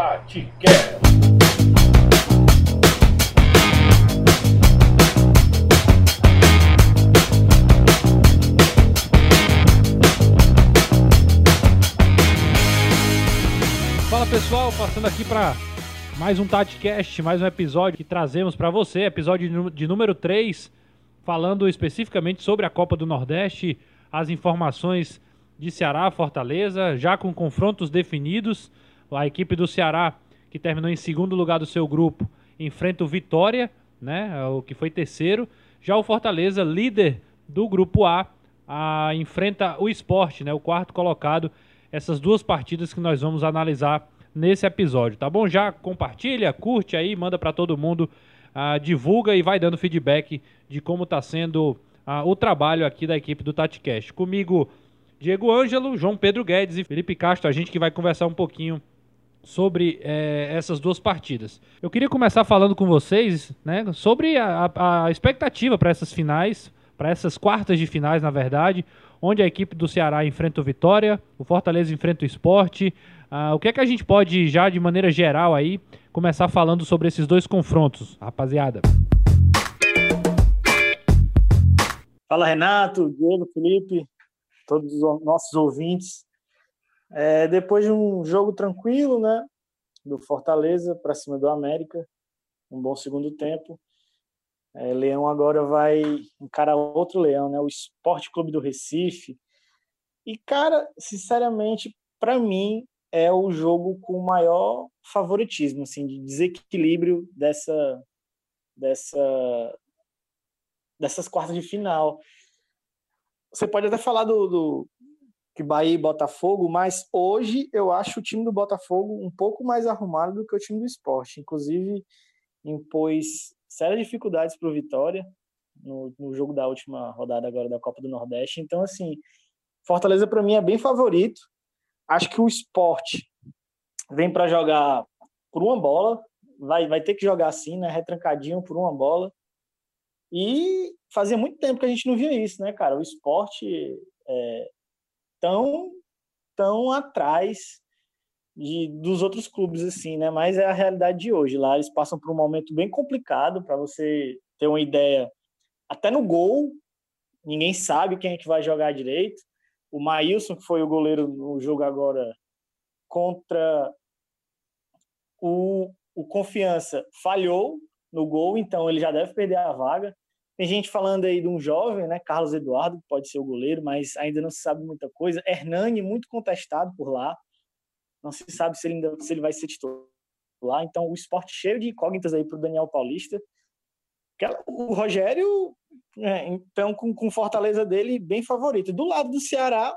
TatiCast. Fala pessoal, passando aqui para mais um TatiCast, mais um episódio que trazemos para você, episódio de número 3, falando especificamente sobre a Copa do Nordeste, as informações de Ceará, Fortaleza, já com confrontos definidos. A equipe do Ceará, que terminou em segundo lugar do seu grupo, enfrenta o Vitória, né, o que foi terceiro. Já o Fortaleza, líder do grupo A, a- enfrenta o Esporte, né, o quarto colocado. Essas duas partidas que nós vamos analisar nesse episódio, tá bom? Já compartilha, curte aí, manda para todo mundo, ah, divulga e vai dando feedback de como está sendo ah, o trabalho aqui da equipe do TatiCast. Comigo, Diego Ângelo, João Pedro Guedes e Felipe Castro, a gente que vai conversar um pouquinho sobre eh, essas duas partidas. Eu queria começar falando com vocês né, sobre a, a- a expectativa para essas finais, para essas quartas de finais, na verdade, onde a equipe do Ceará enfrenta o Vitória, o Fortaleza enfrenta o Esporte. Ah, o que é que a gente pode, já de maneira geral aí, começar falando sobre esses dois confrontos, rapaziada? Fala Renato, Diego, Felipe, todos os nossos ouvintes. É, depois de um jogo tranquilo, né, do Fortaleza para cima do América, um bom segundo tempo. É, Leão agora vai encarar outro Leão, né, o Esporte Clube do Recife. E cara, sinceramente, para mim é o jogo com maior favoritismo, assim, de desequilíbrio dessa dessa dessas quartas de final. Você pode até falar do, do Bahia e Botafogo, mas hoje eu acho o time do Botafogo um pouco mais arrumado do que o time do esporte. Inclusive, impôs sérias dificuldades para o Vitória no, no jogo da última rodada agora da Copa do Nordeste. Então, assim, Fortaleza para mim é bem favorito. Acho que o esporte vem para jogar por uma bola, vai, vai ter que jogar assim, né? Retrancadinho por uma bola. E fazia muito tempo que a gente não via isso, né, cara? O esporte é tão, tão atrás de, dos outros clubes, assim, né? Mas é a realidade de hoje. Lá eles passam por um momento bem complicado para você ter uma ideia. Até no gol, ninguém sabe quem é que vai jogar direito. O Maílson, que foi o goleiro no jogo agora contra o, o Confiança, falhou no gol, então ele já deve perder a vaga. Tem gente falando aí de um jovem, né, Carlos Eduardo, que pode ser o goleiro, mas ainda não se sabe muita coisa. Hernani, muito contestado por lá. Não se sabe se ele, ainda, se ele vai ser titular. Então, o esporte cheio de incógnitas aí para o Daniel Paulista. O Rogério, é, então, com, com Fortaleza dele, bem favorito. Do lado do Ceará,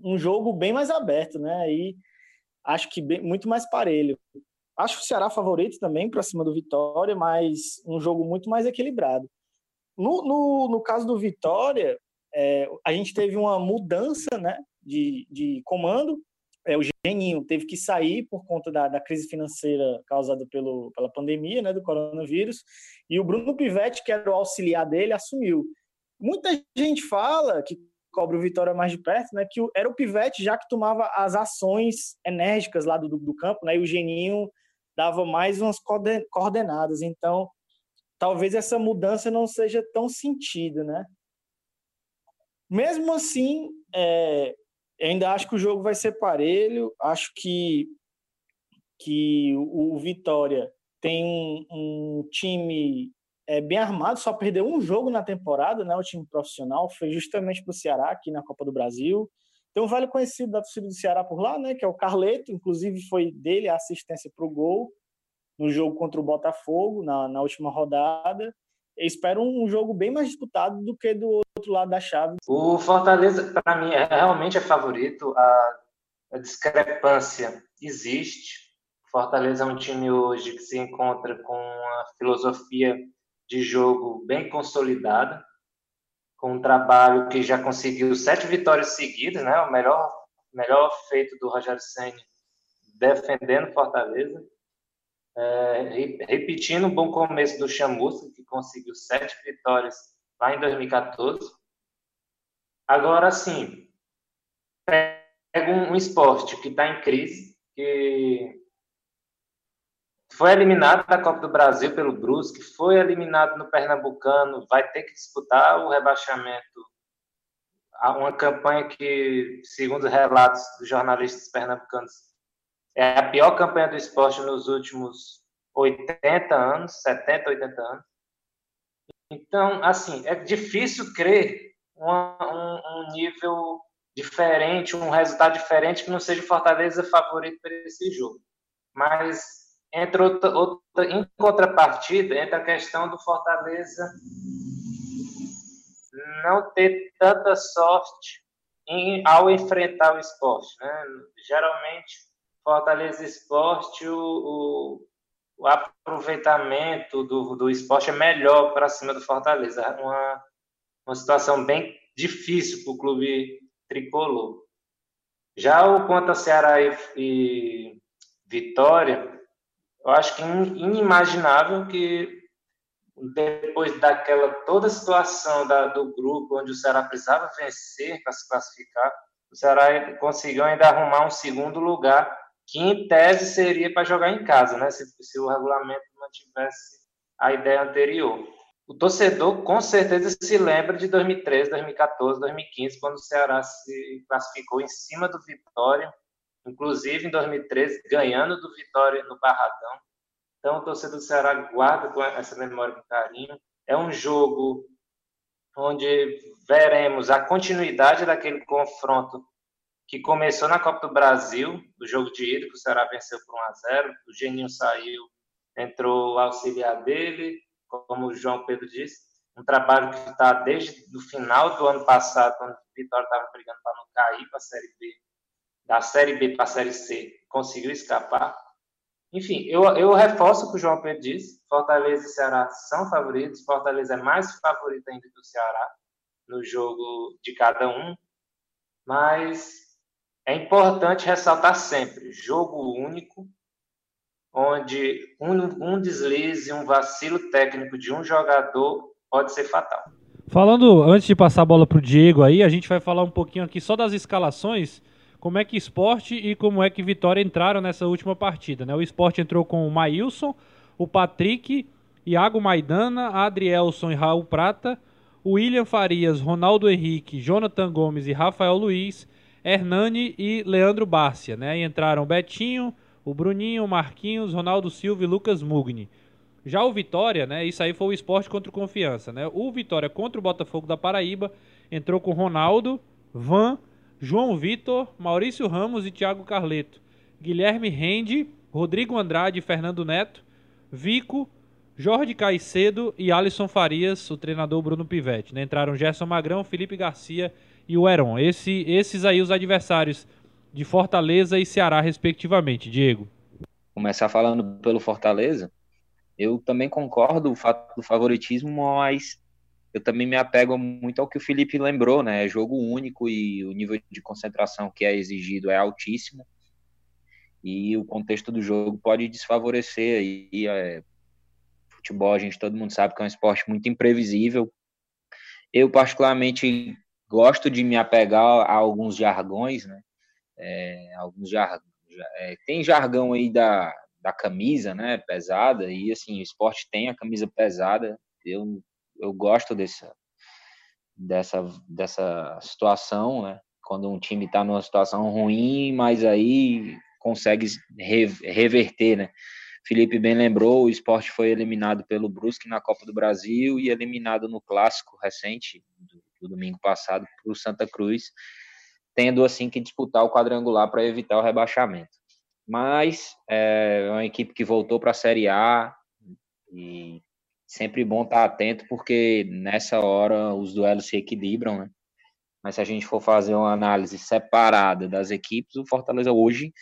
um jogo bem mais aberto, né? Aí acho que bem, muito mais parelho. Acho o Ceará favorito também para cima do Vitória, mas um jogo muito mais equilibrado. No, no, no caso do Vitória, é, a gente teve uma mudança né, de, de comando. É, o Geninho teve que sair por conta da, da crise financeira causada pelo, pela pandemia né, do coronavírus, e o Bruno Pivetti, que era o auxiliar dele, assumiu. Muita gente fala que cobra o Vitória mais de perto, né, que era o Pivetti já que tomava as ações enérgicas lá do, do, do campo, né, e o Geninho dava mais umas coordenadas. Então, talvez essa mudança não seja tão sentida, né? Mesmo assim, é, ainda acho que o jogo vai ser parelho. Acho que, que o, Vitória tem um, um time é, bem armado, só perdeu um jogo na temporada, né? O time profissional foi justamente para o Ceará aqui na Copa do Brasil. Tem um velho conhecido da torcida do Ceará por lá, né? Que é o Carleto, inclusive foi dele a assistência para o gol no jogo contra o Botafogo na, na última rodada. Eu espero um jogo bem mais disputado do que do outro lado da chave. O Fortaleza, para mim, é, realmente é favorito. A, a, discrepância existe. Fortaleza é um time hoje que se encontra com uma filosofia de jogo bem consolidada, com um trabalho que já conseguiu sete vitórias seguidas, né? O melhor, melhor feito do Rogério Senna defendendo Fortaleza. É, repetindo um bom começo do Chamusca, que conseguiu sete vitórias lá em 2014. Agora, sim, pega um, um esporte que está em crise, que foi eliminado da Copa do Brasil pelo Brusque, foi eliminado no Pernambucano, vai ter que disputar o rebaixamento. Uma campanha que, segundo relatos dos jornalistas pernambucanos, é a pior campanha do esporte nos últimos 80 anos, 70, 80 anos. Então, assim, é difícil crer um, um, um nível diferente, um resultado diferente que não seja Fortaleza favorito para esse jogo. Mas entre outra, outra, em contrapartida, entra a questão do Fortaleza não ter tanta sorte em, ao enfrentar o esporte. Né? Geralmente, Fortaleza Esporte, o, o, aproveitamento do, do esporte é melhor para cima do Fortaleza. Uma, uma situação bem difícil para o clube tricolor. Já o quanto a Ceará e, e Vitória, eu acho que é inimaginável que depois daquela toda a situação da, do grupo onde o Ceará precisava vencer para se classificar, o Ceará conseguiu ainda arrumar um segundo lugar que em tese seria para jogar em casa, né? Se, se o regulamento mantivesse a ideia anterior. O torcedor com certeza se lembra de 2013, 2014, 2015, quando o Ceará se classificou em cima do Vitória inclusive em 2013, ganhando do Vitória no Barradão. Então, o torcedor do Ceará guarda com essa memória com carinho. É um jogo onde veremos a continuidade daquele confronto que começou na Copa do Brasil, do jogo de ida, que o Ceará venceu por 1 a 0 O Geninho saiu, entrou o auxiliar dele, como o João Pedro disse. Um trabalho que está desde o final do ano passado, quando o Vitória estava brigando para não cair para a Série B, da Série B para a Série C conseguiu escapar. Enfim, eu, eu reforço o que o João Pedro disse: Fortaleza e Ceará são favoritos. Fortaleza é mais favorito ainda que o Ceará no jogo de cada um. Mas é importante ressaltar sempre: jogo único, onde um, um deslize, um vacilo técnico de um jogador pode ser fatal. Falando, antes de passar a bola para o Diego aí, a gente vai falar um pouquinho aqui só das escalações como é que Esporte e como é que Vitória entraram nessa última partida. Né? O Esporte entrou com o Maílson, o Patrick, Iago Maidana, Adrielson e Raul Prata, William Farias, Ronaldo Henrique, Jonathan Gomes e Rafael Luiz, Hernani e Leandro Bárcia. Né? E entraram Betinho, o Bruninho, Marquinhos, Ronaldo Silva e Lucas Mugni. Já o Vitória, né? Isso aí foi o esporte contra o Confiança, né? O Vitória contra o Botafogo da Paraíba entrou com Ronaldo, Van, João Vitor, Maurício Ramos e Thiago Carleto, Guilherme Rende, Rodrigo Andrade e Fernando Neto, Vico, Jorge Caicedo e Alisson Farias, o treinador Bruno Pivetti. Né? Entraram Gerson Magrão, Felipe Garcia e o Heron. Esse, esses aí os adversários de Fortaleza e Ceará, respectivamente. Diego. Começar falando pelo Fortaleza, eu também concordo o fato do favoritismo, mas eu também me apego muito ao que o Felipe lembrou, né? É jogo único e o nível de concentração que é exigido é altíssimo. E o contexto do jogo pode desfavorecer aí. É, futebol, a gente todo mundo sabe que é um esporte muito imprevisível. Eu, particularmente, gosto de me apegar a alguns jargões, né? É, alguns jar... É, tem jargão aí da, da camisa, né? Pesada, e assim, o esporte tem a camisa pesada. Eu eu gosto desse, dessa, dessa situação, né? Quando um time está numa situação ruim, mas aí consegue reverter, né? Felipe bem lembrou, o esporte foi eliminado pelo Brusque na Copa do Brasil e eliminado no clássico recente, do, do domingo passado, para o Santa Cruz, tendo assim que disputar o quadrangular para evitar o rebaixamento. Mas é uma equipe que voltou para a Série A e sempre bom estar atento, porque nessa hora os duelos se equilibram, né? Mas se a gente for fazer uma análise separada das equipes, o Fortaleza hoje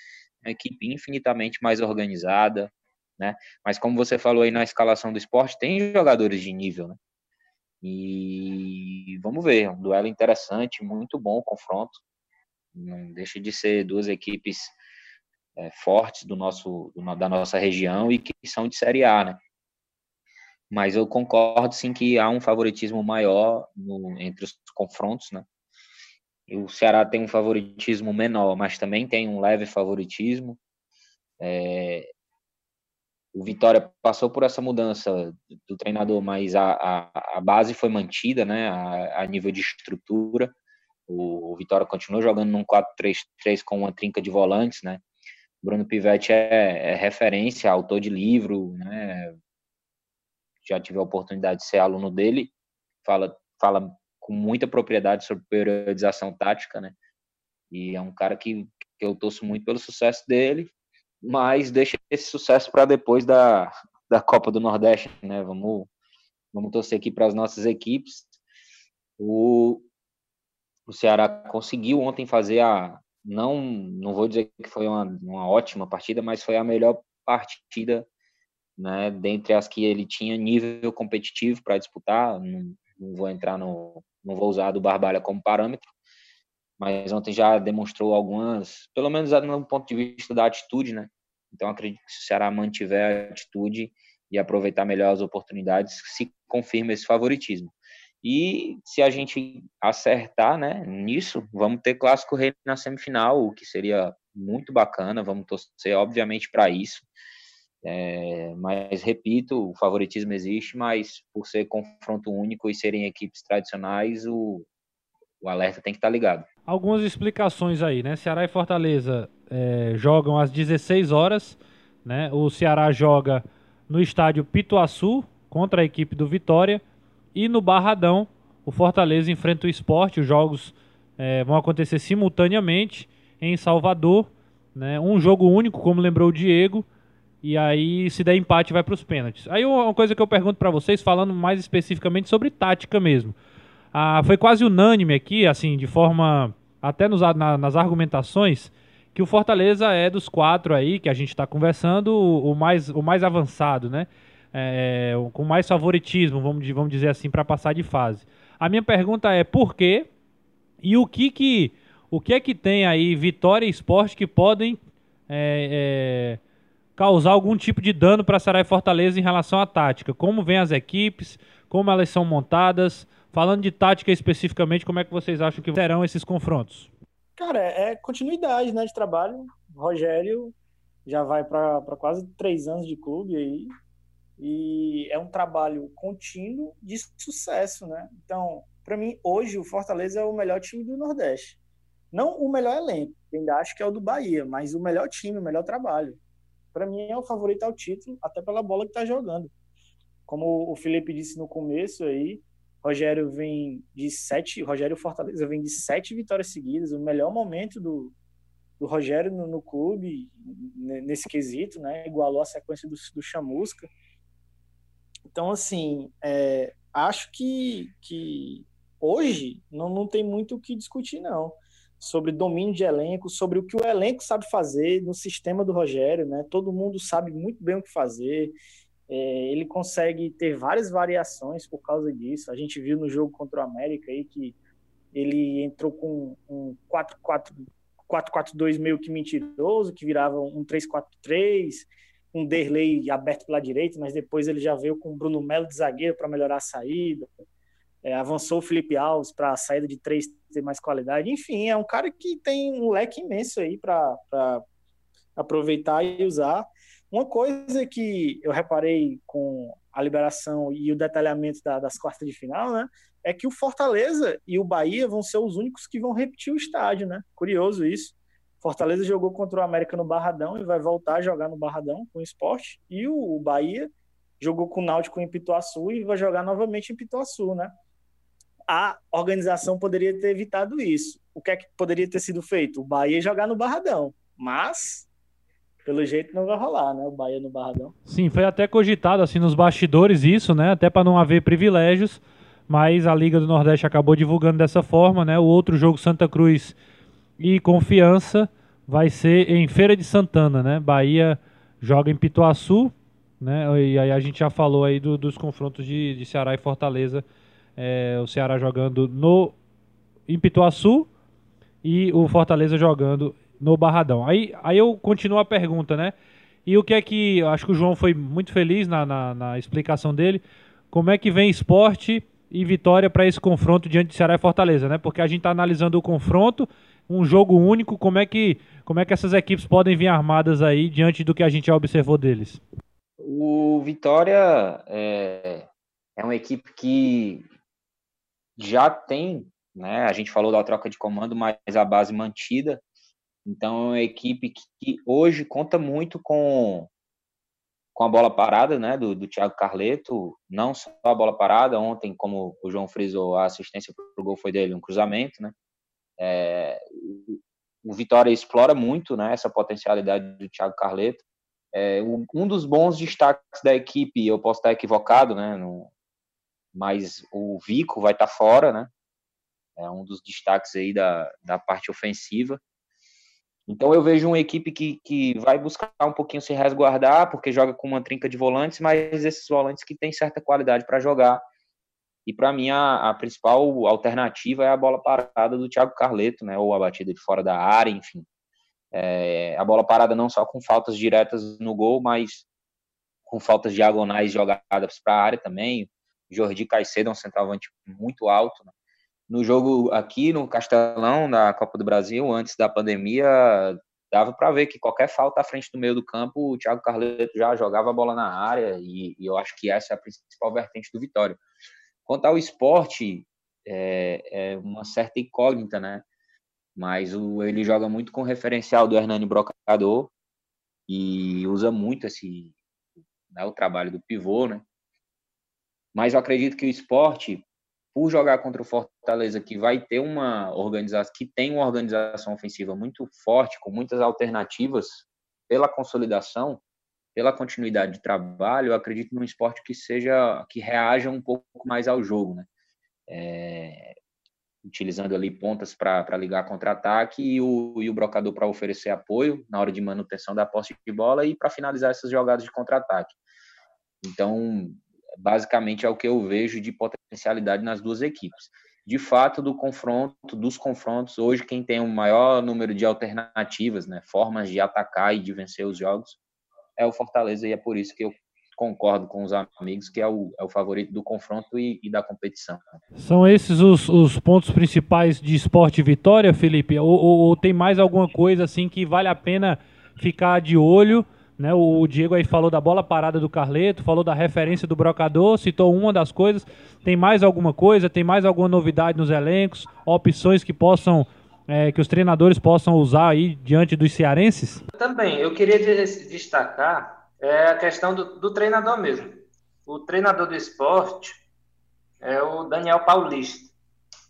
é uma equipe infinitamente mais organizada, né? Mas como você falou aí na escalação do esporte, tem jogadores de nível, né? E vamos ver, um duelo interessante, muito bom o confronto. Não deixa de ser duas equipes é, fortes do nosso, da nossa região e que são de Série A, né? mas eu concordo sim que há um favoritismo maior no, entre os confrontos, né? E o Ceará tem um favoritismo menor, mas também tem um leve favoritismo. É, o Vitória passou por essa mudança do treinador, mas a, a, a base foi mantida, né, a, a nível de estrutura. O, o, Vitória continuou jogando num 4-3-3 com uma trinca de volantes, né. Bruno Pivetti é, é, referência, autor de livro, né, já tive a oportunidade de ser aluno dele, fala, fala com muita propriedade sobre periodização tática, né, e é um cara que, que eu torço muito pelo sucesso dele, mas deixa esse sucesso para depois da, da Copa do Nordeste, né? Vamos, vamos torcer aqui para as nossas equipes. O, o Ceará conseguiu ontem fazer a. Não, não vou dizer que foi uma, uma ótima partida, mas foi a melhor partida né, dentre as que ele tinha nível competitivo para disputar. Não, não, vou entrar no. Não vou usar do Barbalha como parâmetro, mas ontem já demonstrou algumas, pelo menos no ponto de vista da atitude, né? Então acredito que se o Ceará mantiver a atitude e aproveitar melhor as oportunidades, se confirma esse favoritismo. E se a gente acertar, né, nisso, vamos ter clássico rei na semifinal, o que seria muito bacana. Vamos torcer, obviamente, para isso. É, mas repito, o favoritismo existe, mas por ser confronto único e serem equipes tradicionais, o, o alerta tem que estar tá ligado. Algumas explicações aí, né? Ceará e Fortaleza é, jogam às 16 horas, né? O Ceará joga no estádio Pituaçu contra a equipe do Vitória e no Barradão o Fortaleza enfrenta o Esporte. Os jogos é, vão acontecer simultaneamente em Salvador, né? Um jogo único, como lembrou o Diego. E aí, se der empate, vai para os pênaltis. Aí, uma coisa que eu pergunto para vocês, falando mais especificamente sobre tática mesmo. Ah, foi quase unânime aqui, assim, de forma até nos, na, nas argumentações, que o Fortaleza é dos quatro aí que a gente está conversando o, o, mais, o mais avançado, né? É, com mais favoritismo, vamos, vamos dizer assim, para passar de fase. A minha pergunta é por quê e o que que o que é que tem aí Vitória e Esporte que podem é, é, causar algum tipo de dano para Sarai Fortaleza em relação à tática? Como vêm as equipes? Como elas são montadas? Falando de tática especificamente, como é que vocês acham que serão esses confrontos? Cara, é, continuidade né, de trabalho. O Rogério já vai para quase três anos de clube aí. E é um trabalho contínuo de sucesso, né? Então, para mim, hoje o Fortaleza é o melhor time do Nordeste. Não o melhor elenco, ainda acho que é o do Bahia, mas o melhor time, o melhor trabalho. Para mim é o favorito ao título, até pela bola que está jogando. Como o Felipe disse no começo aí, Rogério vem de sete, Rogério Fortaleza vem de sete vitórias seguidas, o melhor momento do, do Rogério no, no clube nesse quesito, né? Igualou a sequência do, do Chamusca. Então, assim, é, acho que, que hoje não, não tem muito o que discutir, não. Sobre domínio de elenco, sobre o que o elenco sabe fazer no sistema do Rogério, né? Todo mundo sabe muito bem o que fazer. É, ele consegue ter várias variações por causa disso. A gente viu no jogo contra o América aí que ele entrou com um 4-4-2 meio que mentiroso, que virava um 3-4-3, um Derlei aberto pela direita, mas depois ele já veio com o Bruno Melo de zagueiro para melhorar a saída. É, avançou o Felipe Alves para a saída de três ter mais qualidade. Enfim, é um cara que tem um leque imenso aí para aproveitar e usar. Uma coisa que eu reparei com a liberação e o detalhamento da, das quartas de final, né, é que o Fortaleza e o Bahia vão ser os únicos que vão repetir o estádio, né? Curioso isso. Fortaleza jogou contra o América no Barradão e vai voltar a jogar no Barradão com o esporte. E o Bahia jogou com o Náutico em Pituaçu e vai jogar novamente em Pituaçu, né? A organização poderia ter evitado isso. O que é que poderia ter sido feito? O Bahia jogar no Barradão. Mas pelo jeito não vai rolar, né? O Bahia no Barradão. Sim, foi até cogitado assim nos bastidores isso, né? Até para não haver privilégios, mas a Liga do Nordeste acabou divulgando dessa forma, né? O outro jogo Santa Cruz e Confiança vai ser em Feira de Santana, né? Bahia joga em Pituaçu, né? E aí a gente já falou aí do, dos confrontos de, de, Ceará e Fortaleza, é, o Ceará jogando no em Pituaçu e o Fortaleza jogando no Barradão. Aí, aí eu continuo a pergunta, né? E o que é que. Acho que o João foi muito feliz na, na, na explicação dele. Como é que vem esporte e vitória para esse confronto diante de Ceará e Fortaleza, né? Porque a gente está analisando o confronto, um jogo único, como é que como é que essas equipes podem vir armadas aí diante do que a gente já observou deles? O Vitória é, é uma equipe que já tem, né? A gente falou da troca de comando, mas a base mantida. Então é uma equipe que hoje conta muito com com a bola parada, né, do, do Thiago Carleto, não só a bola parada, ontem, como o João frisou, a assistência para o gol foi dele, um cruzamento, né, é, o Vitória explora muito, né, essa potencialidade do Thiago Carleto, é, um dos bons destaques da equipe, eu posso estar equivocado, né, no, mas o Vico vai estar fora, né, é um dos destaques aí da, da parte ofensiva, então eu vejo uma equipe que, que vai buscar um pouquinho se resguardar, porque joga com uma trinca de volantes, mas esses volantes que têm certa qualidade para jogar. E para mim a, a, principal alternativa é a bola parada do Thiago Carleto, né? Ou a batida de fora da área, enfim. É, a bola parada não só com faltas diretas no gol, mas com faltas diagonais jogadas para a área também. Jordi Caicedo é um centroavante muito alto, né? No jogo aqui no Castelão, na Copa do Brasil, antes da pandemia, dava para ver que qualquer falta à frente do meio do campo, o Thiago Carleto já jogava a bola na área, e, e eu acho que essa é a principal vertente do Vitória. Quanto ao esporte, é, é uma certa incógnita, né? Mas o, ele joga muito com o referencial do Hernani Brocador e usa muito esse né, o trabalho do pivô, né? Mas eu acredito que o esporte, por jogar contra o Fortaleza, que vai ter uma organização, que tem uma organização ofensiva muito forte, com muitas alternativas pela consolidação, pela continuidade de trabalho, eu acredito num esporte que seja, que reaja um pouco mais ao jogo, né? É, utilizando ali pontas para ligar contra-ataque e o, e o brocador para oferecer apoio na hora de manutenção da posse de bola e para finalizar essas jogadas de contra-ataque. Então, basicamente é o que eu vejo de potencialidade nas duas equipes. De fato, do confronto, dos confrontos, hoje quem tem o maior número de alternativas, né, formas de atacar e de vencer os jogos, é o Fortaleza e é por isso que eu concordo com os amigos que é o, é o favorito do confronto e, e da competição. São esses os, os, pontos principais de esporte vitória, Felipe? Ou, ou, ou tem mais alguma coisa assim que vale a pena ficar de olho? Né? O Diego aí falou da bola parada do Carleto, falou da referência do Brocador, citou uma das coisas. Tem mais alguma coisa? Tem mais alguma novidade nos elencos? Opções que possam é, que os treinadores possam usar aí diante dos cearenses? Também, eu queria destacar é, a questão do, do treinador mesmo. O treinador do esporte é o Daniel Paulista.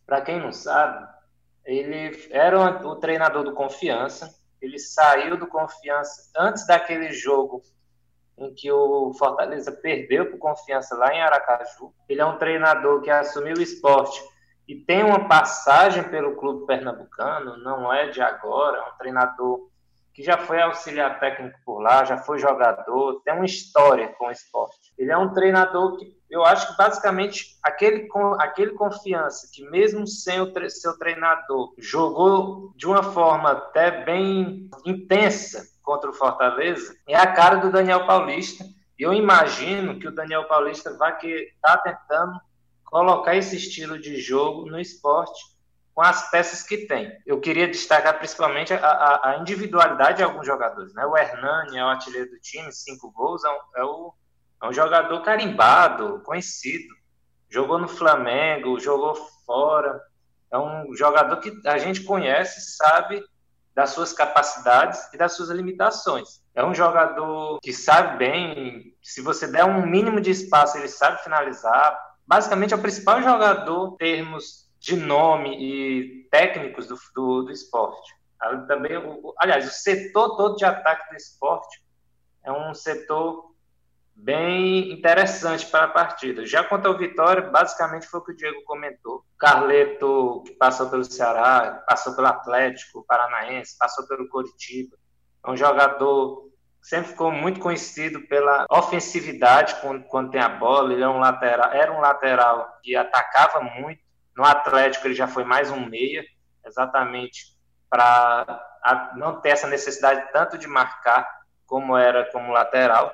Para quem não sabe, ele era o treinador do Confiança, ele saiu do Confiança antes daquele jogo em que o Fortaleza perdeu por Confiança lá em Aracaju. Ele é um treinador que assumiu o esporte e tem uma passagem pelo clube pernambucano, não é de agora, é um treinador que já foi auxiliar técnico por lá, já foi jogador, tem uma história com o esporte. Ele é um treinador que eu acho que basicamente aquele, aquele confiança que mesmo sem o seu treinador jogou de uma forma até bem intensa contra o Fortaleza, é a cara do Daniel Paulista. Eu imagino que o Daniel Paulista vai que está tentando colocar esse estilo de jogo no esporte com as peças que tem. Eu queria destacar principalmente a, a, a individualidade de alguns jogadores. Né? O Hernani é o artilheiro do time, cinco gols, é, é, o, é um jogador carimbado, conhecido. Jogou no Flamengo, jogou fora. É um jogador que a gente conhece, sabe das suas capacidades e das suas limitações. É um jogador que sabe bem, se você der um mínimo de espaço, ele sabe finalizar. Basicamente, é o principal jogador em termos de nome e técnicos do, do, do esporte. Também, aliás, o setor todo de ataque do esporte é um setor bem interessante para a partida. Já quanto ao Vitória, basicamente foi o que o Diego comentou. Carleto, que passou pelo Ceará, passou pelo Atlético Paranaense, passou pelo Coritiba. É um jogador que sempre ficou muito conhecido pela ofensividade quando, quando tem a bola. Ele é um lateral, era um lateral que atacava muito no Atlético ele já foi mais um meia, exatamente para não ter essa necessidade tanto de marcar como era como lateral.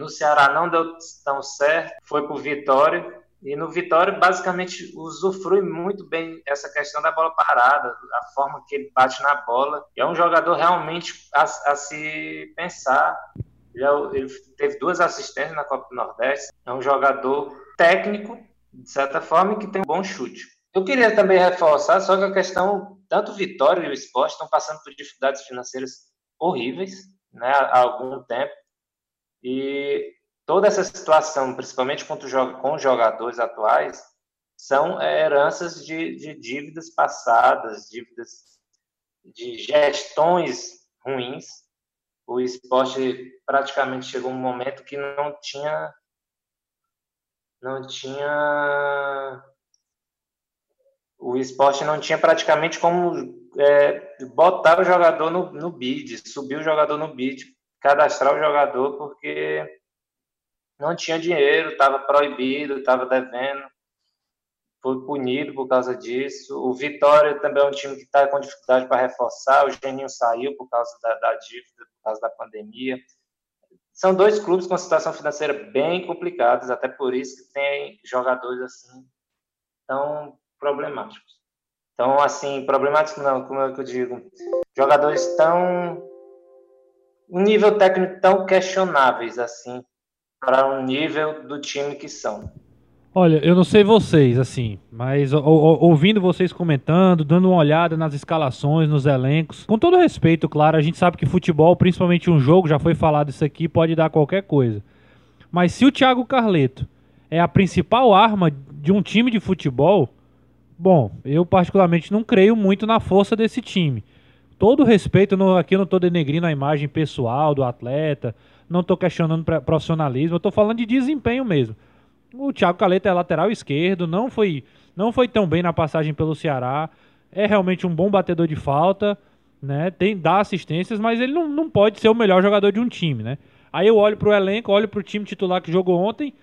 No Ceará não deu tão certo, foi para o Vitória. E no Vitória, basicamente, usufrui muito bem essa questão da bola parada, a forma que ele bate na bola. É um jogador realmente a, a se pensar ele teve duas assistências na Copa do Nordeste. É um jogador técnico, de certa forma, que tem um bom chute. Eu queria também reforçar só que a questão, tanto o Vitória e o Esporte estão passando por dificuldades financeiras horríveis né, há algum tempo. E toda essa situação, principalmente com os jogadores atuais, são heranças de, de dívidas passadas, dívidas de gestões ruins. O esporte praticamente chegou um momento que não tinha não tinha o esporte não tinha praticamente como é, botar o jogador no, no bid, subir o jogador no bid, cadastrar o jogador, porque não tinha dinheiro, estava proibido, estava devendo foi punido por causa disso. O Vitória também é um time que está com dificuldade para reforçar. O Geninho saiu por causa da, da, dívida, por causa da pandemia. São dois clubes com situação financeira bem complicadas, até por isso que tem jogadores assim tão problemáticos. Então, assim, problemáticos não, como é que eu digo? Jogadores tão. Um nível técnico tão questionáveis, assim, para um nível do time que são. Olha, eu não sei vocês, assim, mas ouvindo vocês comentando, dando uma olhada nas escalações, nos elencos, com todo respeito, claro, a gente sabe que futebol, principalmente um jogo, já foi falado isso aqui, pode dar qualquer coisa. Mas se o Thiago Carleto é a principal arma de um time de futebol, bom, eu particularmente não creio muito na força desse time. Todo respeito, no, aqui eu não estou denegrindo a imagem pessoal do atleta, não estou questionando profissionalismo, estou falando de desempenho mesmo. O Thiago Caleta é lateral esquerdo, não foi, não foi tão bem na passagem pelo Ceará. É realmente um bom batedor de falta, né? Tem dá assistências, mas ele não, não pode ser o melhor jogador de um time, né? Aí eu olho pro elenco, olho pro time titular que jogou ontem,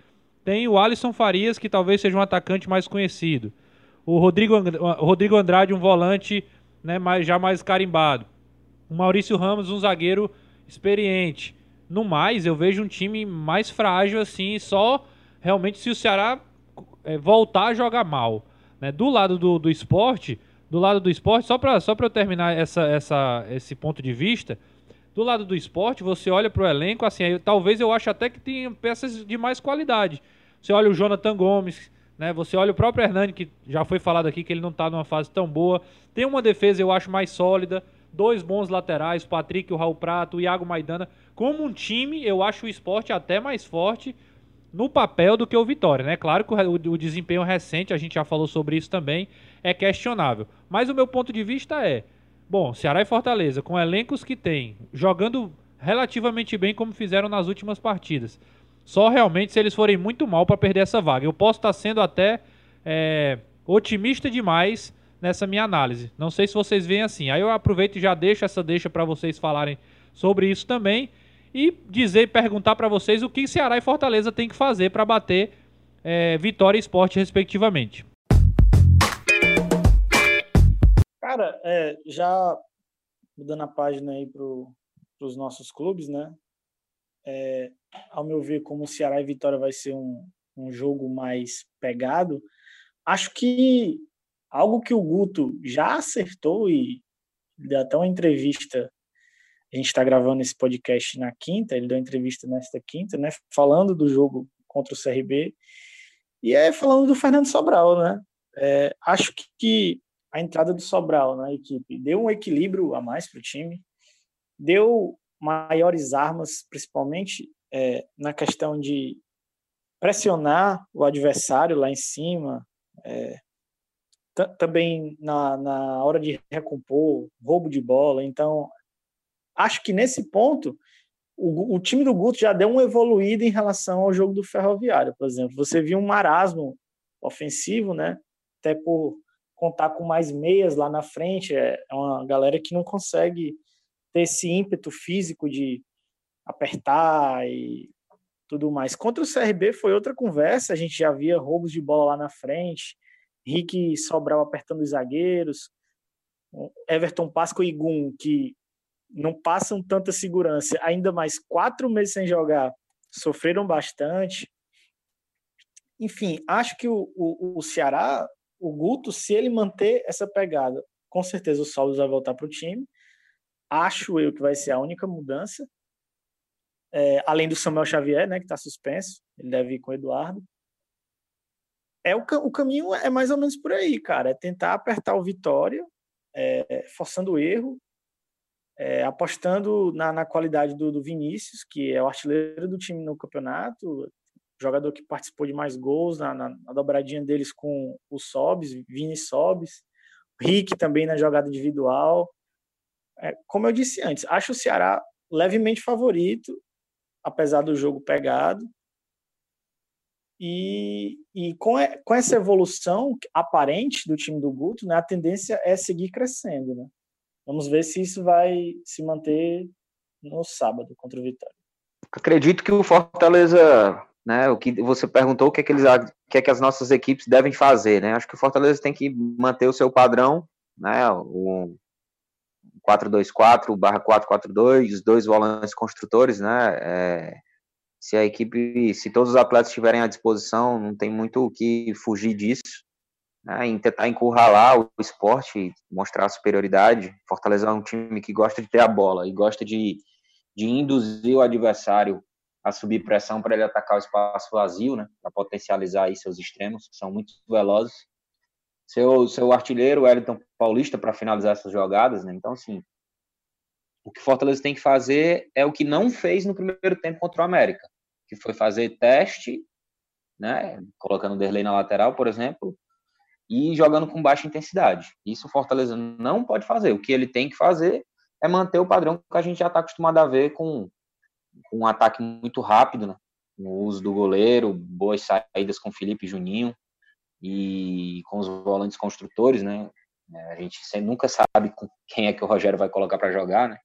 tem o Alisson Farias, que talvez seja um atacante mais conhecido. O Rodrigo, o Rodrigo Andrade, um volante né, mais, já mais carimbado. O Maurício Ramos, um zagueiro experiente. No mais, eu vejo um time mais frágil assim, só realmente se o Ceará é, voltar a jogar mal. Né? Do lado do, do esporte, do lado do esporte, só para só eu terminar essa, essa, esse ponto de vista, do lado do esporte, você olha para o elenco, assim, aí, talvez eu ache até que tem peças de mais qualidade. Você olha o Jonathan Gomes, né? Você olha o próprio Hernani, que já foi falado aqui que ele não está numa fase tão boa. Tem uma defesa, eu acho, mais sólida. Dois bons laterais, o Patrick, o Raul Prato, o Iago Maidana. Como um time, eu acho o esporte até mais forte no papel do que o Vitória, né? Claro que o, o, desempenho recente, a gente já falou sobre isso também, é questionável. Mas o meu ponto de vista é, bom, Ceará e Fortaleza, com elencos que tem, jogando relativamente bem como fizeram nas últimas partidas. Só realmente se eles forem muito mal para perder essa vaga. Eu posso estar tá sendo até é, otimista demais nessa minha análise. Não sei se vocês veem assim. Aí eu aproveito e já deixo essa deixa para vocês falarem sobre isso também e dizer, perguntar para vocês o que Ceará e Fortaleza tem que fazer para bater é, Vitória e Esporte, respectivamente. Cara, é, já mudando a página aí para os nossos clubes, né? É, ao meu ver, como Ceará e Vitória vai ser um, um jogo mais pegado, acho que algo que o Guto já acertou e deu até uma entrevista a gente está gravando esse podcast na quinta, ele deu entrevista nesta quinta, né, falando do jogo contra o CRB, e é falando do Fernando Sobral, né? É, acho que a entrada do Sobral na equipe deu um equilíbrio a mais para o time, deu maiores armas, principalmente é, na questão de pressionar o adversário lá em cima, é, também na, na hora de recompor, roubo de bola. Então, acho que nesse ponto o, o, time do Guto já deu uma evoluída em relação ao jogo do Ferroviário, por exemplo. Você viu um marasmo ofensivo, né? Até por contar com mais meias lá na frente, é, é uma galera que não consegue ter esse ímpeto físico de apertar e tudo mais. Contra o CRB foi outra conversa, a gente já via roubos de bola lá na frente, Rick Sobral apertando os zagueiros, Everton Pasco e Gum, que não passam tanta segurança, ainda mais quatro meses sem jogar, sofreram bastante. Enfim, acho que o, o, o Ceará, o Guto, se ele manter essa pegada, com certeza o Saulo vai voltar para o time. Acho eu que vai ser a única mudança. é, além do Samuel Xavier, né, que está suspenso, ele deve ir com o Eduardo. É o, o caminho é mais ou menos por aí, cara, é tentar apertar o Vitória, é, forçando o erro, é, apostando na, na qualidade do, do, Vinícius, que é o artilheiro do time no campeonato, jogador que participou de mais gols na, na, na dobradinha deles com o Sobis, Vini Sobis, Rick também na jogada individual. É, como eu disse antes, acho o Ceará levemente favorito, apesar do jogo pegado. E, e com, com essa evolução aparente do time do Guto, né, a tendência é seguir crescendo. Né? Vamos ver se isso vai se manter no sábado contra o Vitória. Acredito que o Fortaleza, né, o que você perguntou, o que é que, eles, o que, é que as nossas equipes devem fazer, né? Acho que o Fortaleza tem que manter o seu padrão, né, o 4-2-4 barra 4-4-2, os dois volantes construtores, né, é, se a equipe, se todos os atletas estiverem à disposição, não tem muito o que fugir disso, né, em tentar encurralar o esporte, mostrar a superioridade. Fortaleza é um time que gosta de ter a bola e gosta de, de induzir o adversário a subir pressão para ele atacar o espaço vazio, né, para potencializar aí seus extremos, que são muito velozes. Seu, seu artilheiro, Wellington Paulista, para finalizar essas jogadas, né, então, assim, o que Fortaleza tem que fazer é o que não fez no primeiro tempo contra o América, que foi fazer teste, né, colocando o Derlei na lateral, por exemplo, e jogando com baixa intensidade. Isso o Fortaleza não pode fazer. O que ele tem que fazer é manter o padrão que a gente já está acostumado a ver com, com um ataque muito rápido, né? no uso do goleiro, boas saídas com Felipe Juninho e com os volantes construtores, né? É, a gente nunca sabe quem é que o Rogério vai colocar para jogar, né?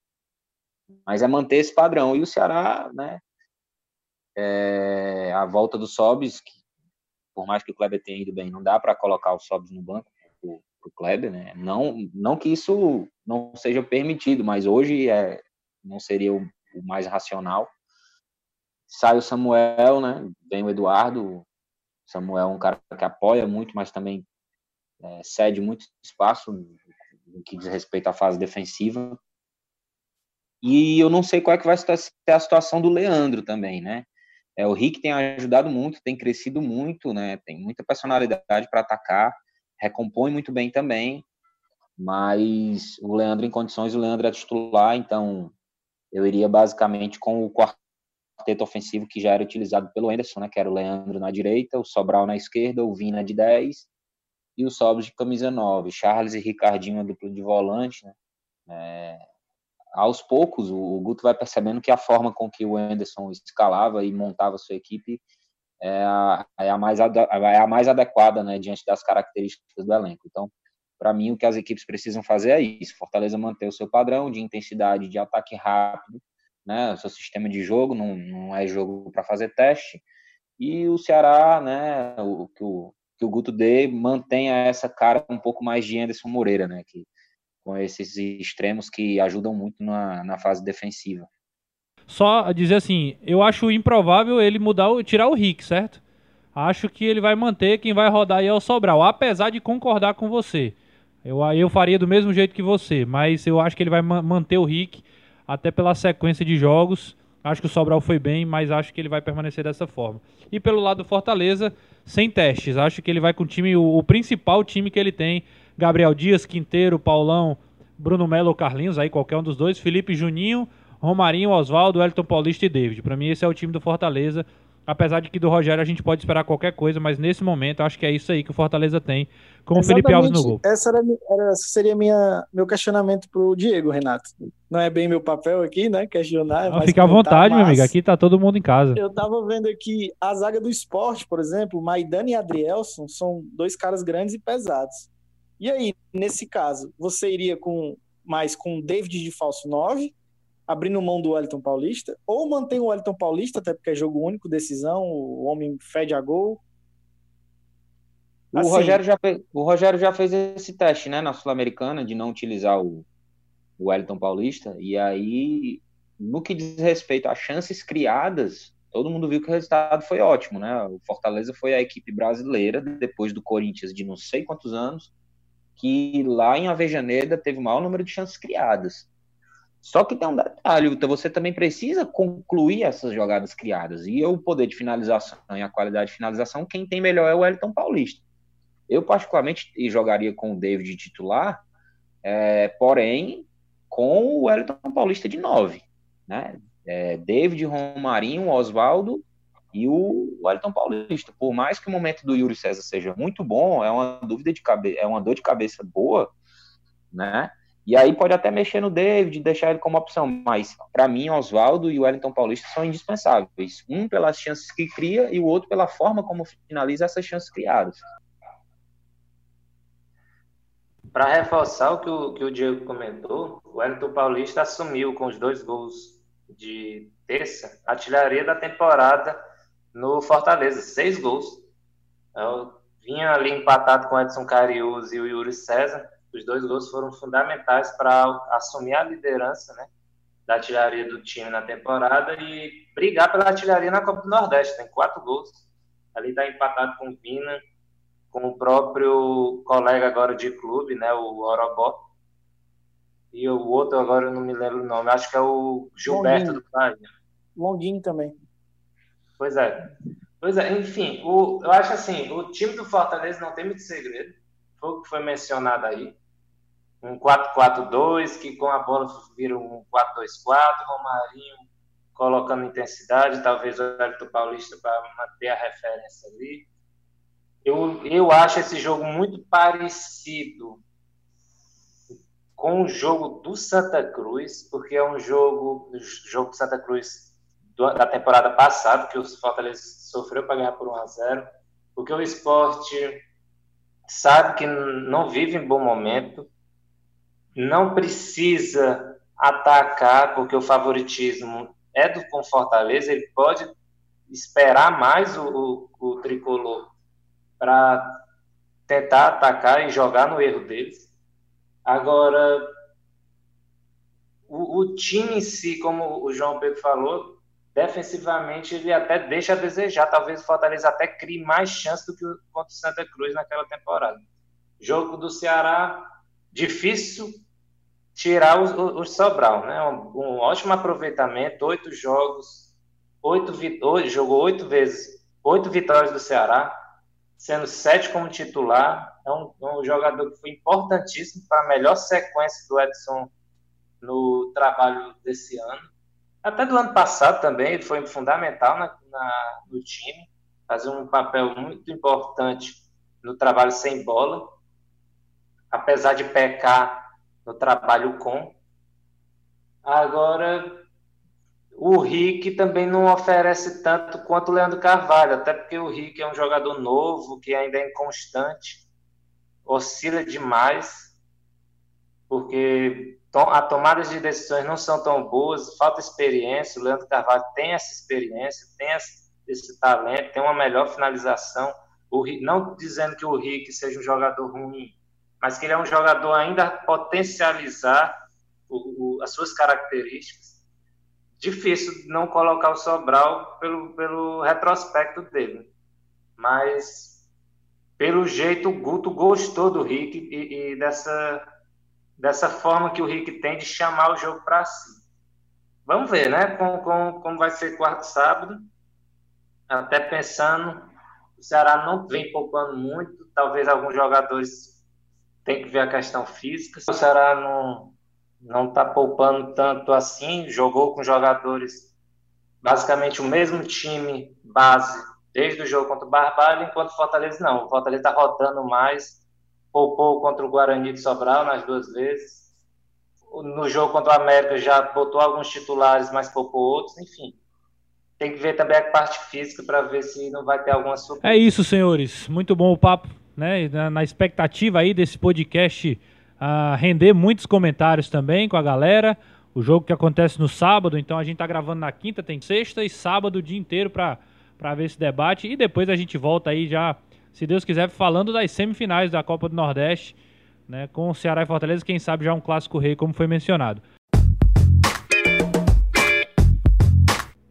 Mas é manter esse padrão. E o Ceará, né? É, a volta do Sobis, que por mais que o Kleber tenha ido bem, não dá para colocar o Sobs no banco para o Kleber, né? Não, não que isso não seja permitido, mas hoje é, não seria o, o mais racional. Sai o Samuel, né? Vem o Eduardo. Samuel é um cara que apoia muito, mas também é, cede muito espaço no que diz respeito à fase defensiva. E eu não sei qual é que vai ser a situação do Leandro também, né? É, o Rick tem ajudado muito, tem crescido muito, né? Tem muita personalidade para atacar, recompõe muito bem também. Mas o Leandro em condições, o Leandro é titular, então eu iria basicamente com o quarteto ofensivo que já era utilizado pelo Anderson, né? Que era o Leandro na direita, o Sobral na esquerda, o Vina de 10 e o Sobres de camisa 9. Charles e Ricardinho a dupla de volante, né? É, aos poucos, o, Guto vai percebendo que a forma com que o Anderson escalava e montava sua equipe é a, é a, mais, é a mais adequada né, diante das características do elenco. Então, para mim, o que as equipes precisam fazer é isso: Fortaleza manter o seu padrão de intensidade, de ataque rápido, né, o seu sistema de jogo, não, não é jogo para fazer teste. E o Ceará, né, o, que, o, que o Guto dê, mantenha essa cara um pouco mais de Anderson Moreira, né, que com esses extremos que ajudam muito na, na fase defensiva. Só dizer assim, eu acho improvável ele mudar, tirar o Rick, certo? Acho que ele vai manter, quem vai rodar aí é o Sobral, apesar de concordar com você. Eu, eu faria do mesmo jeito que você, mas eu acho que ele vai manter o Rick, até pela sequência de jogos. Acho que o Sobral foi bem, mas acho que ele vai permanecer dessa forma. E pelo lado do Fortaleza, sem testes. Acho que ele vai com o time, o, o principal time que ele tem, Gabriel Dias, Quinteiro, Paulão, Bruno Melo Carlinhos, aí qualquer um dos dois, Felipe Juninho, Romarinho, Oswaldo, Elton Paulista e David. Para mim esse é o time do Fortaleza. Apesar de que do Rogério a gente pode esperar qualquer coisa, mas nesse momento acho que é isso aí que o Fortaleza tem com o Felipe Alves no gol. Essa era, era, seria minha, meu questionamento pro Diego, Renato. Não é bem meu papel aqui, né? Questionar. Não, fica à vontade, meu amigo. Aqui tá todo mundo em casa. Eu tava vendo aqui a zaga do esporte, por exemplo, Maidana e Adrielson são dois caras grandes e pesados. E aí, nesse caso, você iria com mais com David de falso 9, abrindo mão do Wellington Paulista, ou mantém o Wellington Paulista, até porque é jogo único, decisão, o homem fede a gol. O, assim, Rogério já fez, o Rogério já fez esse teste, né, na Sul-Americana, de não utilizar o, o Wellington Paulista, e aí, no que diz respeito a chances criadas, todo mundo viu que o resultado foi ótimo, né? O Fortaleza foi a equipe brasileira, depois do Corinthians de não sei quantos anos, que lá em Avejaneda teve o maior número de chances criadas. Só que tem um detalhe, você também precisa concluir essas jogadas criadas. E o poder de finalização e a qualidade de finalização, quem tem melhor é o Wellington Paulista. Eu, particularmente, jogaria com o David titular, é, porém, com o Wellington Paulista de 9. Né? É, David, Romarinho, Oswaldo e o Wellington Paulista. Por mais que o momento do Yuri César seja muito bom, é uma dúvida de cabeça, é uma dor de cabeça boa, né? E aí pode até mexer no David, deixar ele como opção, mas para mim Oswaldo e Wellington Paulista são indispensáveis. Um pelas chances que cria e o outro pela forma como finaliza essas chances criadas. Para reforçar o que, o que o Diego comentou, o Wellington Paulista assumiu com os dois gols de terça a artilharia da temporada no Fortaleza, seis gols. Eu vinha ali empatado com Edson Carius e o Yuri César, os dois gols foram fundamentais para assumir a liderança né, da artilharia do time na temporada e brigar pela artilharia na Copa do Nordeste. Tem quatro gols. Ali está empatado com o Vina, com o próprio colega agora de clube, né, o Orobó. E o outro agora eu não me lembro o nome, acho que é o Gilberto Longuinho. do Bahia. Longuinho também. Pois é. Pois é, enfim, o, eu acho assim, o time do Fortaleza não tem muito segredo. Foi o que foi mencionado aí um 4-4-2, que com a bola vira um 4-2-4, Romarinho colocando intensidade, talvez o Wellington Paulista para manter a referência ali. Eu, eu acho esse jogo muito parecido com o jogo do Santa Cruz, porque é um jogo, jogo do Santa Cruz da temporada passada, que o Fortaleza sofreu para ganhar por 1 a 0 porque o esporte sabe que não vive em bom momento, não precisa atacar, porque o favoritismo é do com Fortaleza, ele pode esperar mais o, o, o tricolor para tentar atacar e jogar no erro deles. Agora, o, o, time em si, como o João Pedro falou, defensivamente ele até deixa a desejar. Talvez o Fortaleza até crie mais chance do que contra o Santa Cruz naquela temporada. Jogo do Ceará, difícil tirar o, o Sobral, né? Um, um, ótimo aproveitamento, oito jogos, oito, jogou oito vezes, oito vitórias do Ceará, sendo sete como titular. É um, um jogador que foi importantíssimo para a melhor sequência do Edson no trabalho desse ano. Até do ano passado também, ele foi fundamental na, na, no time, fazer um papel muito importante no trabalho sem bola. Apesar de pecar no trabalho com. Agora, o Rick também não oferece tanto quanto o Leandro Carvalho, até porque o Rick é um jogador novo, que ainda é inconstante, oscila demais, porque a tomada de decisões não são tão boas, falta experiência. O Leandro Carvalho tem essa experiência, tem esse talento, tem uma melhor finalização. Não dizendo que o Rick seja um jogador ruim, mas que ele é um jogador ainda potencializar o, o, as suas características. Difícil não colocar o Sobral pelo, pelo retrospecto dele. Mas, pelo jeito, o Guto gostou do Rick e, e dessa, dessa forma que o Rick tem de chamar o jogo para si. Vamos ver, né? Como, como, como vai ser quarto sábado. Até pensando, o Ceará não vem poupando muito. Talvez alguns jogadores tem que ver a questão física. O Ceará não não está poupando tanto assim, jogou com jogadores basicamente o mesmo time base desde o jogo contra o Barbalho, enquanto o Fortaleza não. O Fortaleza está rotando mais, poupou contra o Guarani de Sobral nas duas vezes. No jogo contra o América já botou alguns titulares, mas poupou outros, enfim. Tem que ver também a parte física para ver se não vai ter alguma surpresa. É isso, senhores. Muito bom o papo né? Na, na expectativa aí desse podcast uh, render muitos comentários também com a galera. O jogo que acontece no sábado, então a gente tá gravando na quinta, tem sexta e sábado o dia inteiro para ver esse debate. E depois a gente volta aí já, se Deus quiser, falando das semifinais da Copa do Nordeste, né? Com o Ceará e Fortaleza, quem sabe já um clássico rei, como foi mencionado.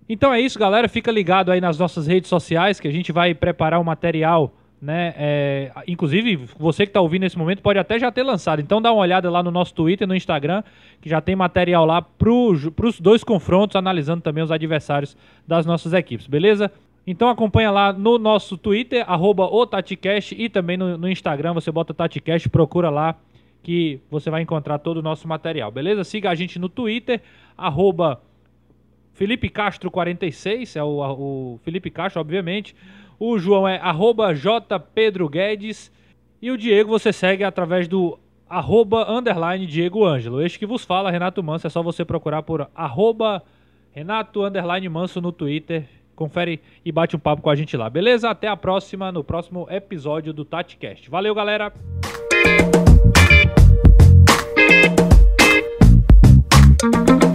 Então é isso, galera. Fica ligado aí nas nossas redes sociais que a gente vai preparar o um material né? É, inclusive, você que está ouvindo nesse momento pode até já ter lançado. Então dá uma olhada lá no nosso Twitter, no Instagram, que já tem material lá para os dois confrontos, analisando também os adversários das nossas equipes, beleza? Então acompanha lá no nosso Twitter, arroba TatiCast, e também no, no Instagram, você bota TatiCast, procura lá que você vai encontrar todo o nosso material, beleza? Siga a gente no Twitter, arroba Felipe Castro 46, é o, o Felipe Castro, obviamente. O João é arroba jpedroguedes. E o Diego você segue através do arroba underline Diego Ângelo. Este que vos fala, Renato Manso. É só você procurar por arroba Renato underline Manso no Twitter. Confere e bate um papo com a gente lá, beleza? Até a próxima, no próximo episódio do TatiCast. Valeu, galera! Música